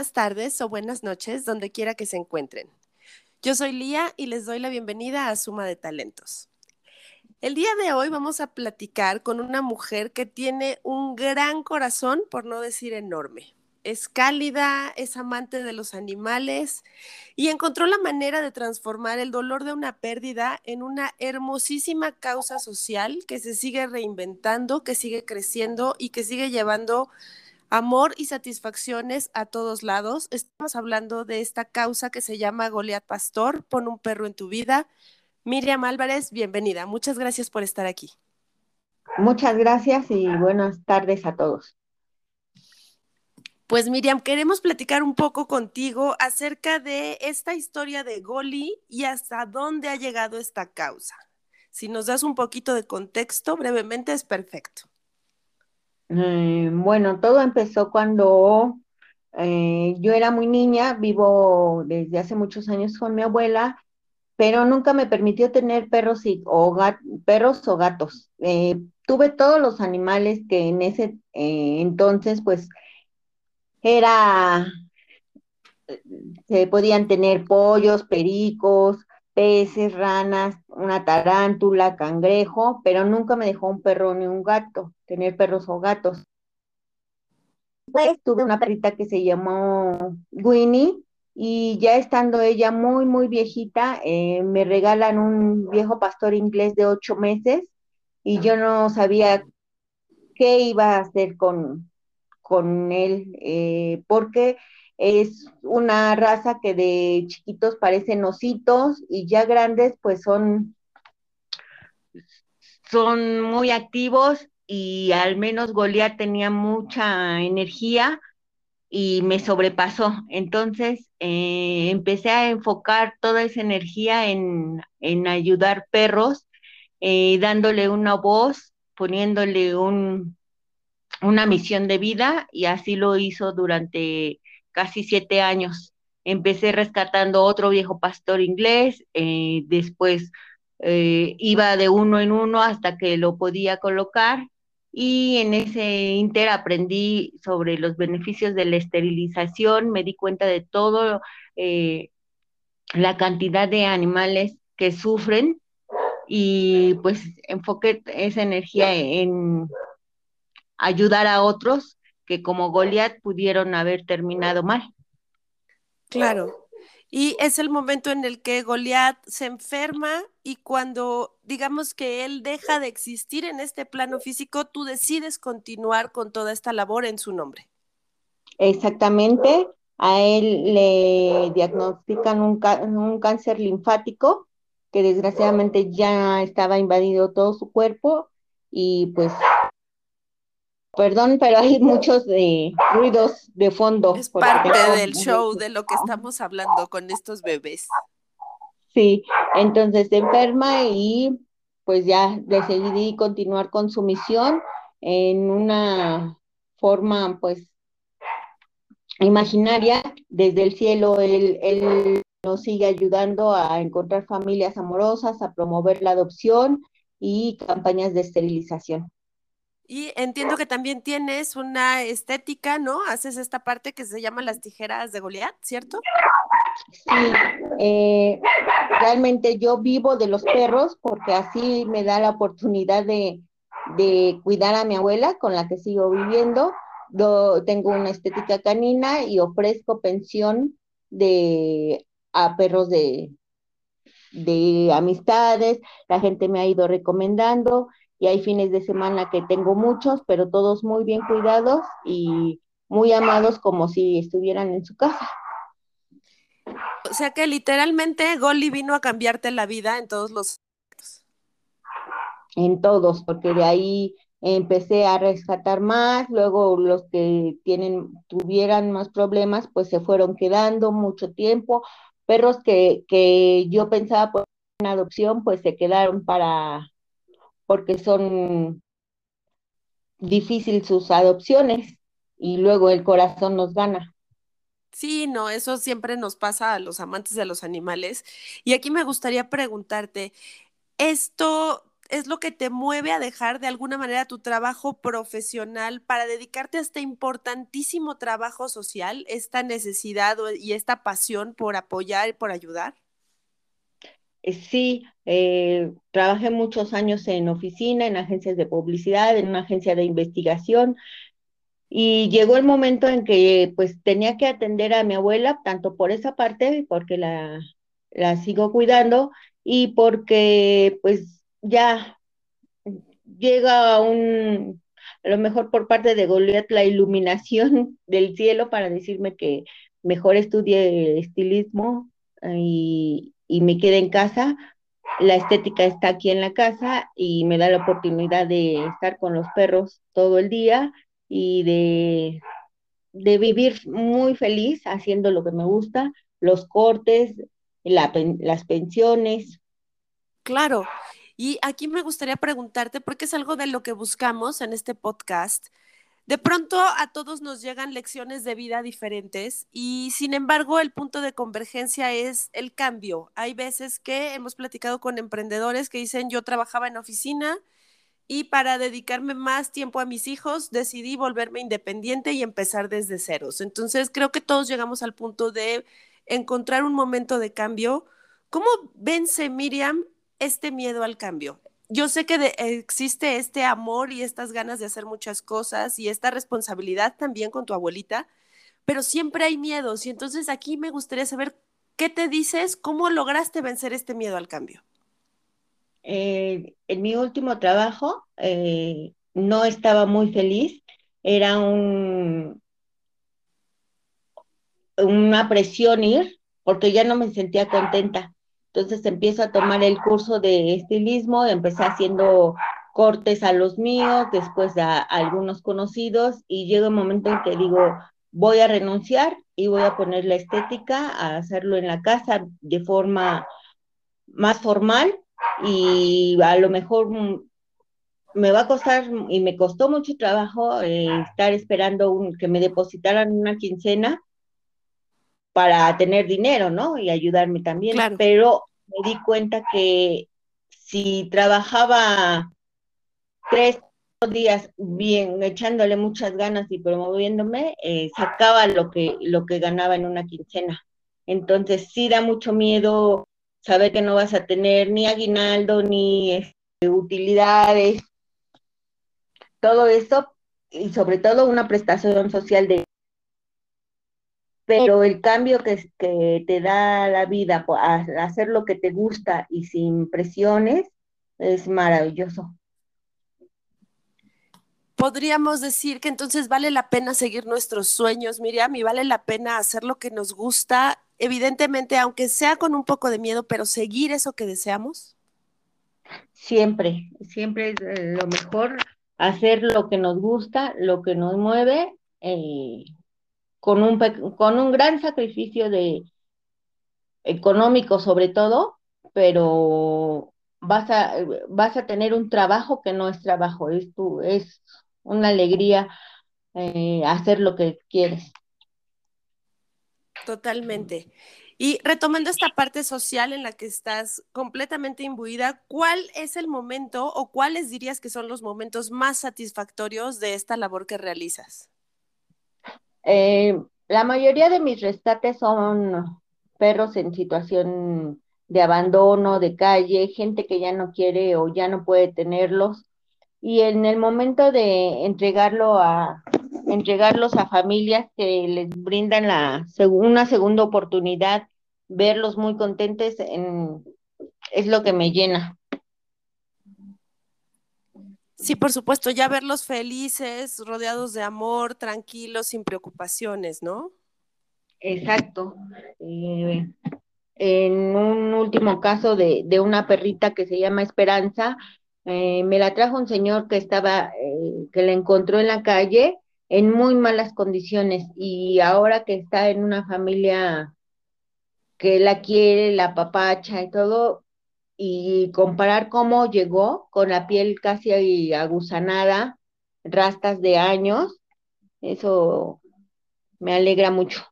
buenas tardes o buenas noches, donde quiera que se encuentren. Yo soy Lía y les doy la bienvenida a Suma de Talentos. El día de hoy vamos a platicar con una mujer que tiene un gran corazón, por no decir enorme. Es cálida, es amante de los animales y encontró la manera de transformar el dolor de una pérdida en una hermosísima causa social que se sigue reinventando, que sigue creciendo y que sigue llevando amor y satisfacciones a todos lados. Estamos hablando de esta causa que se llama Goliat Pastor, pon un perro en tu vida. Miriam Álvarez, bienvenida. Muchas gracias por estar aquí. Muchas gracias y buenas tardes a todos. Pues Miriam, queremos platicar un poco contigo acerca de esta historia de Goli y hasta dónde ha llegado esta causa. Si nos das un poquito de contexto, brevemente es perfecto. Eh, bueno, todo empezó cuando eh, yo era muy niña, vivo desde hace muchos años con mi abuela, pero nunca me permitió tener perros, o, perros o gatos. Eh, tuve todos los animales que en ese entonces, pues, era, se podían tener pollos, pericos, peces, ranas, una tarántula, cangrejo, pero nunca me dejó un perro ni un gato, tener perros o gatos. Pues tuve una perrita que se llamó Winnie y ya estando ella muy, muy viejita, eh, me regalan un viejo pastor inglés de ocho meses y yo no sabía qué iba a hacer con, con él, eh, porque es una raza que de chiquitos parecen ositos y ya grandes pues son, son muy activos y al menos Goliat tenía mucha energía y me sobrepasó. Entonces eh, empecé a enfocar toda esa energía en, ayudar perros, eh, dándole una voz, poniéndole un, una misión de vida y así lo hizo durante casi siete años. Empecé rescatando otro viejo pastor inglés, eh, después eh, iba de uno en uno hasta que lo podía colocar y en ese inter aprendí sobre los beneficios de la esterilización, me di cuenta de todo, eh, la cantidad de animales que sufren y pues enfoqué esa energía en ayudar a otros que como Goliat pudieron haber terminado mal. Claro. Y es el momento en el que Goliat se enferma y cuando digamos que él deja de existir en este plano físico, tú decides continuar con toda esta labor en su nombre. Exactamente. A él le diagnostican un, un cáncer linfático que desgraciadamente ya estaba invadido todo su cuerpo y pues Perdón, pero hay muchos de ruidos de fondo. Es parte del show de lo que estamos hablando con estos bebés. Sí, entonces se enferma y pues ya decidí continuar con su misión en una forma pues imaginaria. Desde el cielo él, él nos sigue ayudando a encontrar familias amorosas, a promover la adopción y campañas de esterilización. Y entiendo que también tienes una estética, ¿no? Haces esta parte que se llama las tijeras de Goliat, ¿cierto? Sí, eh, realmente yo vivo de los perros porque así me da la oportunidad de, cuidar a mi abuela con la que sigo viviendo. Tengo una estética canina y ofrezco pensión de a perros de, de amistades, la gente me ha ido recomendando y hay fines de semana que tengo muchos, pero todos muy bien cuidados y muy amados como si estuvieran en su casa. O sea que literalmente Goli vino a cambiarte la vida en todos los en todos, porque de ahí empecé a rescatar más, luego los que tienen, tuvieran más problemas, pues se fueron quedando mucho tiempo. Perros que, que yo pensaba por una adopción, pues se quedaron para, porque son difíciles sus adopciones y luego el corazón nos gana. Sí, no, eso siempre nos pasa a los amantes de los animales. Y aquí me gustaría preguntarte, ¿esto es lo que te mueve a dejar de alguna manera tu trabajo profesional para dedicarte a este importantísimo trabajo social, esta necesidad y esta pasión por apoyar y por ayudar? Eh, sí, eh, trabajé muchos años en oficina, en agencias de publicidad, en una agencia de investigación y llegó el momento en que pues tenía que atender a mi abuela, tanto por esa parte, porque la, la sigo cuidando, y porque pues ya llega un, a lo mejor por parte de Goliat, la iluminación del cielo para decirme que mejor estudie estilismo eh, y, y me quede en casa. La estética está aquí en la casa y me da la oportunidad de estar con los perros todo el día y de, de vivir muy feliz haciendo lo que me gusta, los cortes, las pensiones. Claro. Y aquí me gustaría preguntarte, porque es algo de lo que buscamos en este podcast. De pronto a todos nos llegan lecciones de vida diferentes y sin embargo el punto de convergencia es el cambio. Hay veces que hemos platicado con emprendedores que dicen yo trabajaba en oficina y para dedicarme más tiempo a mis hijos decidí volverme independiente y empezar desde ceros. Entonces creo que todos llegamos al punto de encontrar un momento de cambio. ¿Cómo vence Miriam este miedo al cambio? Yo sé que existe este amor y estas ganas de hacer muchas cosas y esta responsabilidad también con tu abuelita, pero siempre hay miedos y entonces aquí me gustaría saber qué te dices, cómo lograste vencer este miedo al cambio. Eh, en mi último trabajo eh, no estaba muy feliz, era un, una presión ir porque ya no me sentía contenta. Entonces empiezo a tomar el curso de estilismo, empecé haciendo cortes a los míos, después a, algunos conocidos y llega un momento en que digo, voy a renunciar y voy a poner la estética, a hacerlo en la casa de forma más formal y a lo mejor me va a costar y me costó mucho trabajo eh, estar esperando un, que me depositaran una quincena para tener dinero, ¿no? Y ayudarme también. Pero me di cuenta que si trabajaba tres días bien, echándole muchas ganas y promoviéndome, eh, sacaba lo que, lo que ganaba en una quincena. Entonces sí da mucho miedo saber que no vas a tener ni aguinaldo, ni este, utilidades, todo eso, y sobre todo una prestación social de pero el cambio que, que, te da la vida a hacer lo que te gusta y sin presiones es maravilloso. Podríamos decir que entonces vale la pena seguir nuestros sueños, Miriam, y vale la pena hacer lo que nos gusta, evidentemente, aunque sea con un poco de miedo, pero seguir eso que deseamos. Siempre, siempre es eh, lo mejor hacer lo que nos gusta, lo que nos mueve. Eh, con un, con un gran sacrificio de económico sobre todo, pero vas a, vas a tener un trabajo que no es trabajo, es, tu, es una alegría eh, hacer lo que quieres. Totalmente. Y retomando esta parte social en la que estás completamente imbuida, ¿cuál es el momento o cuáles dirías que son los momentos más satisfactorios de esta labor que realizas? Eh, la mayoría de mis rescates son perros en situación de abandono, de calle, gente que ya no quiere o ya no puede tenerlos. Y en el momento de entregarlos a familias que les brindan la, una segunda oportunidad, verlos muy contentos es lo que me llena. Sí, por supuesto, ya verlos felices, rodeados de amor, tranquilos, sin preocupaciones, ¿no? Exacto. Eh, en un último caso de, una perrita que se llama Esperanza, eh, me la trajo un señor que estaba, eh, que la encontró en la calle en muy malas condiciones y ahora que está en una familia que la quiere, la papacha y todo, y comparar cómo llegó con la piel casi agusanada, rastas de años, eso me alegra mucho.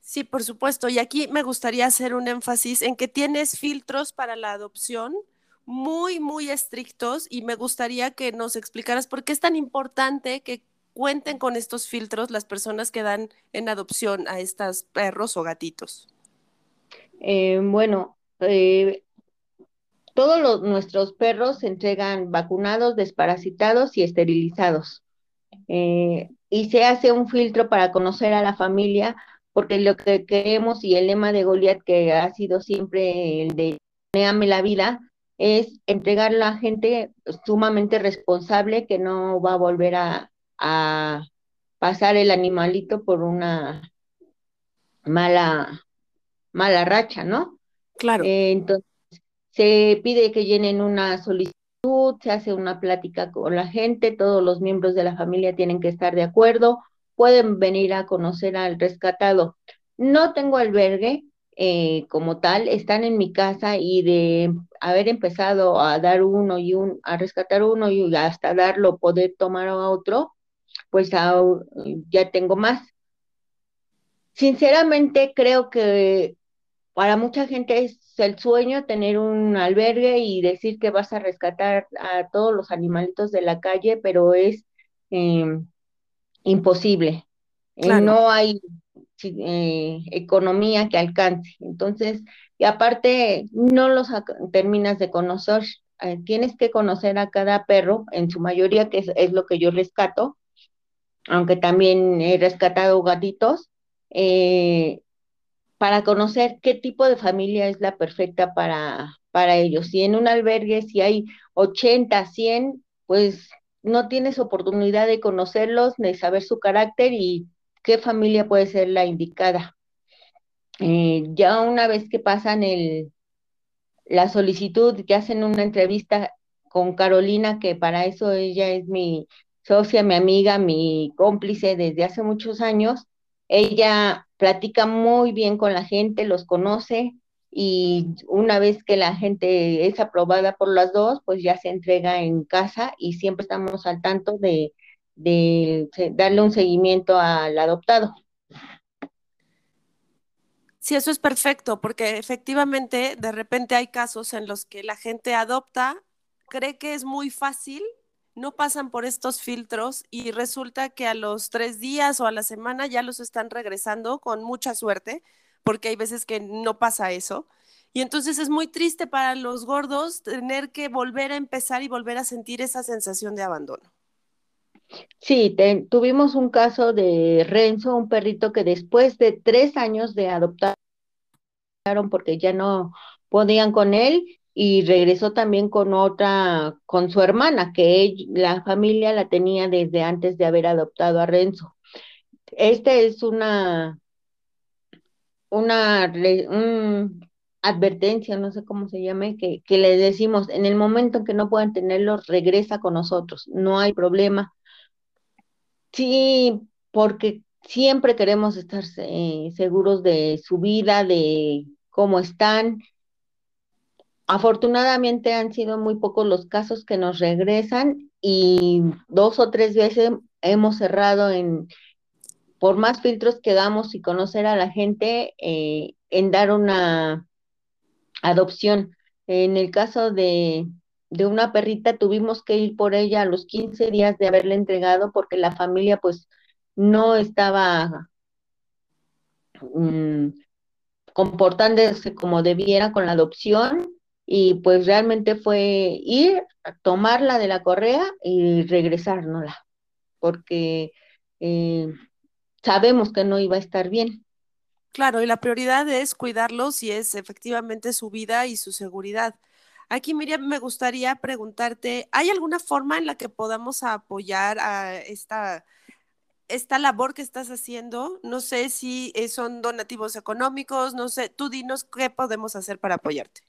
Sí, por supuesto. Y aquí me gustaría hacer un énfasis en que tienes filtros para la adopción muy, muy estrictos y me gustaría que nos explicaras por qué es tan importante que cuenten con estos filtros las personas que dan en adopción a estos perros o gatitos. Eh, bueno, eh, todos los, nuestros perros se entregan vacunados, desparasitados y esterilizados. Eh, y se hace un filtro para conocer a la familia, porque lo que queremos y el lema de Goliath, que ha sido siempre el de Neame la vida, es entregar a la gente sumamente responsable que no va a volver a, a pasar el animalito por una mala, mala racha, ¿no? Claro. Eh, entonces, se pide que llenen una solicitud, se hace una plática con la gente, todos los miembros de la familia tienen que estar de acuerdo, pueden venir a conocer al rescatado. No tengo albergue eh, como tal, están en mi casa y de haber empezado a dar uno y un, a rescatar uno y hasta darlo, poder tomar a otro, pues ya tengo más. Sinceramente creo que para mucha gente es el sueño tener un albergue y decir que vas a rescatar a todos los animalitos de la calle, pero es em, imposible. Eh, no hay eh, economía que alcance. Entonces, y aparte, no los terminas de conocer. Eh, tienes que conocer a cada perro, en su mayoría, que es lo que yo rescato, aunque también he rescatado gatitos, eh, para conocer qué tipo de familia es la perfecta para, para ellos. Si en un albergue, si hay 80, 100, pues no tienes oportunidad de conocerlos, de saber su carácter y qué familia puede ser la indicada. Eh, ya una vez que pasan el, la solicitud, que hacen una entrevista con Carolina, que para eso ella es mi, socia, mi amiga, mi cómplice desde hace muchos años. Ella platica muy bien con la gente, los conoce y una vez que la gente es aprobada por las dos, pues ya se entrega en casa y siempre estamos al tanto de, darle un seguimiento al adoptado. Sí, eso es perfecto, porque efectivamente de repente hay casos en los que la gente adopta, cree que es muy fácil no pasan por estos filtros y resulta que a los tres días o a la semana ya los están regresando con mucha suerte, porque hay veces que no pasa eso. Y entonces es muy triste para los gordos tener que volver a empezar y volver a sentir esa sensación de abandono. Sí, tuvimos un caso de Renzo, un perrito que después de tres años de adoptar, porque ya no podían con él, y regresó también con otra, con su hermana, que la familia la tenía desde antes de haber adoptado a Renzo. Esta es una, una advertencia, no sé cómo se llame, que, que le decimos, en el momento en que no puedan tenerlos, regresa con nosotros, no hay problema. Sí, porque siempre queremos estar eh, seguros de su vida, de cómo están, Afortunadamente han sido muy pocos los casos que nos regresan y dos o tres veces hemos cerrado en, por más filtros que damos y conocer a la gente, eh, en dar una adopción. En el caso de, de, una perrita tuvimos que ir por ella a los 15 días de haberle entregado porque la familia pues no estaba mm, comportándose como debiera con la adopción y pues realmente fue ir, tomarla de la correa y regresárnosla, porque eh, sabemos que no iba a estar bien. Claro, y la prioridad es cuidarlos y es efectivamente su vida y su seguridad. Aquí, Miriam, me gustaría preguntarte, ¿hay alguna forma en la que podamos apoyar a esta, esta labor que estás haciendo? No sé si eh, son donativos económicos, no sé, tú dinos qué podemos hacer para apoyarte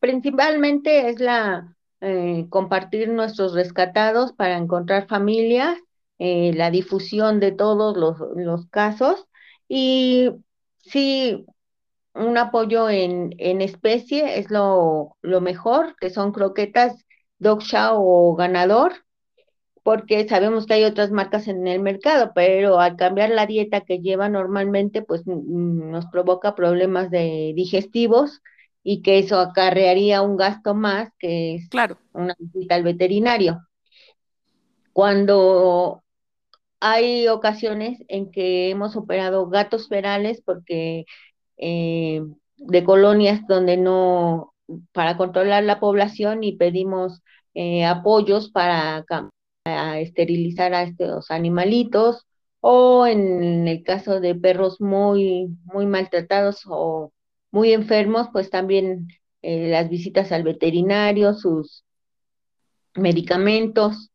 principalmente es la eh, compartir nuestros rescatados para encontrar familias, eh, la difusión de todos los, casos y sí, un apoyo en, en especie es lo, lo, mejor, que son croquetas Dog Chow o Ganador, porque sabemos que hay otras marcas en el mercado, pero al cambiar la dieta que lleva normalmente, pues nos provoca problemas de digestivos y que eso acarrearía un gasto más que es claro. una visita al veterinario. Cuando hay ocasiones en que hemos operado gatos ferales porque eh, de colonias donde no, para controlar la población y pedimos eh, apoyos para, para, esterilizar a estos animalitos o en el caso de perros muy, muy maltratados o muy enfermos, pues también eh, las visitas al veterinario, sus medicamentos.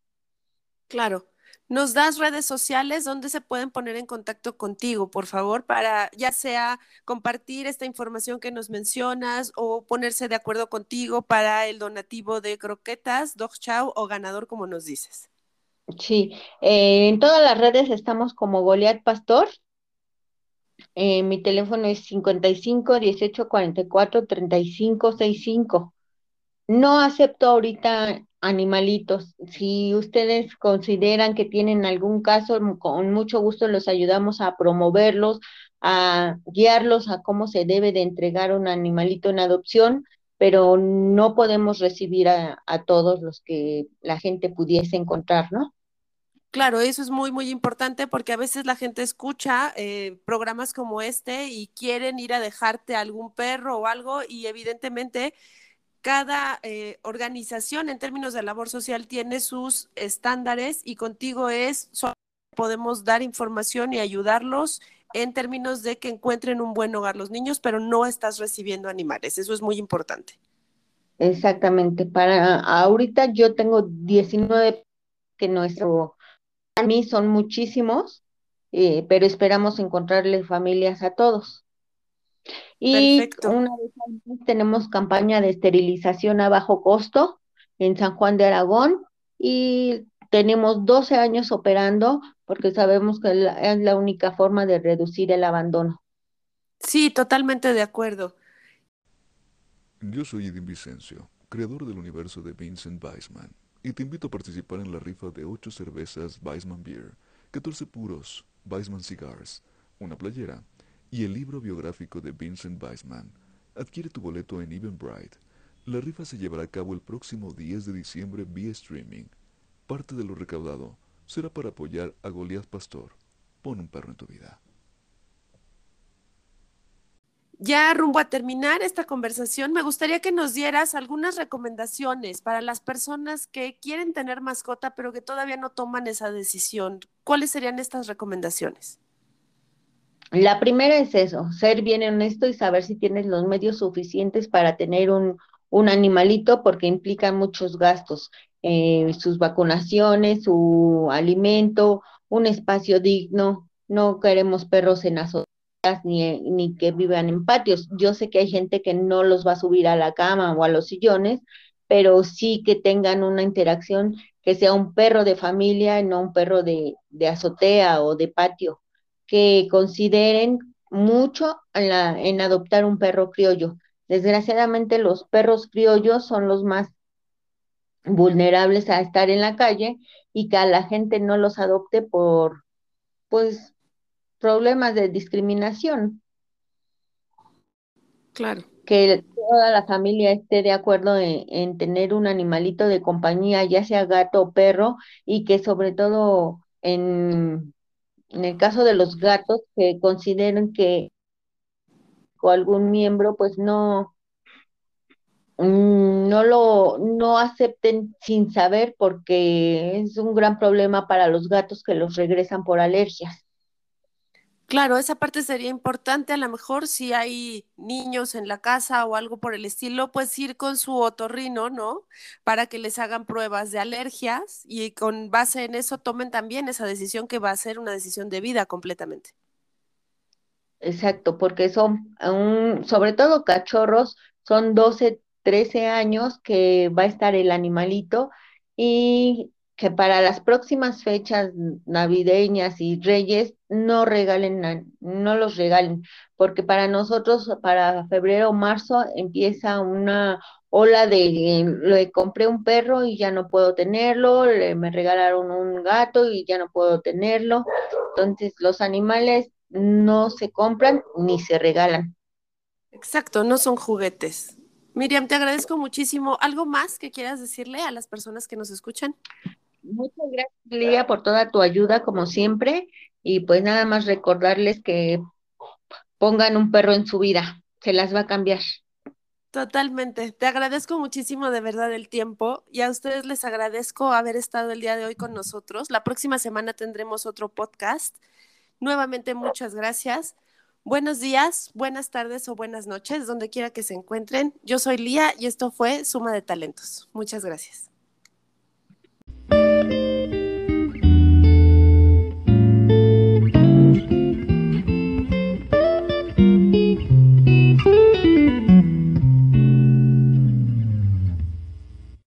Claro. ¿Nos das redes sociales donde se pueden poner en contacto contigo, por favor, para ya sea compartir esta información que nos mencionas o ponerse de acuerdo contigo para el donativo de croquetas, dog chow o ganador, como nos dices? Sí, eh, en todas las redes estamos como Goliat Pastor. Eh, mi teléfono es 55 18 44 35 65. No acepto ahorita animalitos. Si ustedes consideran que tienen algún caso, con mucho gusto los ayudamos a promoverlos, a guiarlos a cómo se debe de entregar un animalito en adopción, pero no podemos recibir a, todos los que la gente pudiese encontrar, ¿no? Claro, eso es muy, muy importante porque a veces la gente escucha eh, programas como este y quieren ir a dejarte algún perro o algo y evidentemente cada eh, organización en términos de labor social tiene sus estándares y contigo es, podemos dar información y ayudarlos en términos de que encuentren un buen hogar los niños, pero no estás recibiendo animales. Eso es muy importante. Exactamente. Para ahorita yo tengo 19 que nuestro, a mí son muchísimos, eh, pero esperamos encontrarle familias a todos. Y una vez tenemos campaña de esterilización a bajo costo en San Juan de Aragón y tenemos 12 años operando porque sabemos que es la única forma de reducir el abandono. Sí, totalmente de acuerdo. Yo soy Edin Vicencio, creador del universo de Vincent Weissman, y te invito a participar en la rifa de 8 cervezas Weissman Beer, 14 puros Weissman Cigars, una playera y el libro biográfico de Vincent Weissman. Adquiere tu boleto en Eventbrite. La rifa se llevará a cabo el próximo 10 de diciembre vía streaming. Parte de lo recaudado será para apoyar a Goliath Pastor. Pon un perro en tu vida. Ya rumbo a terminar esta conversación, me gustaría que nos dieras algunas recomendaciones para las personas que quieren tener mascota pero que todavía no toman esa decisión. ¿Cuáles serían estas recomendaciones? La primera es eso, ser bien honesto y saber si tienes los medios suficientes para tener un, animalito porque implica muchos gastos, eh, sus vacunaciones, su alimento, un espacio digno. No queremos perros en azoteas ni, que vivan en patios. Yo sé que hay gente que no los va a subir a la cama o a los sillones, pero sí que tengan una interacción que sea un perro de familia, no un perro de, de azotea o de patio que consideren mucho en, en adoptar un perro criollo. Desgraciadamente los perros criollos son los más vulnerables a estar en la calle y que a la gente no los adopte por pues problemas de discriminación. Claro. Que toda la familia esté de acuerdo en, en, tener un animalito de compañía, ya sea gato o perro, y que sobre todo en en el caso de los gatos, que consideren que o algún miembro, pues no, mm, no lo no acepten sin saber porque es un gran problema para los gatos que los regresan por alergias. Claro, esa parte sería importante. A lo mejor si hay niños en la casa o algo por el estilo, pues ir con su otorrino, ¿no? Para que les hagan pruebas de alergias y con base en eso tomen también esa decisión que va a ser una decisión de vida completamente. Exacto, porque son, sobre todo cachorros, son 12, 13 años que va a estar el animalito y que para las próximas fechas navideñas y reyes no regalen, no los regalen, porque para nosotros, para febrero o marzo, empieza una ola de, le compré un perro y ya no puedo tenerlo, me regalaron un gato y ya no puedo tenerlo. Entonces, los animales no se compran ni se regalan. Exacto, no son juguetes. Miriam, te agradezco muchísimo. ¿Algo más que quieras decirle a las personas que nos escuchan? Muchas gracias, Lía, por toda tu ayuda, como siempre. Y pues nada más recordarles que pongan un perro en su vida, se las va a cambiar. Totalmente. Te agradezco muchísimo de verdad el tiempo y a ustedes les agradezco haber estado el día de hoy con nosotros. La próxima semana tendremos otro podcast. Nuevamente, muchas gracias. Buenos días, buenas tardes o buenas noches, donde quiera que se encuentren. Yo soy Lía y esto fue Suma de Talentos. Muchas gracias.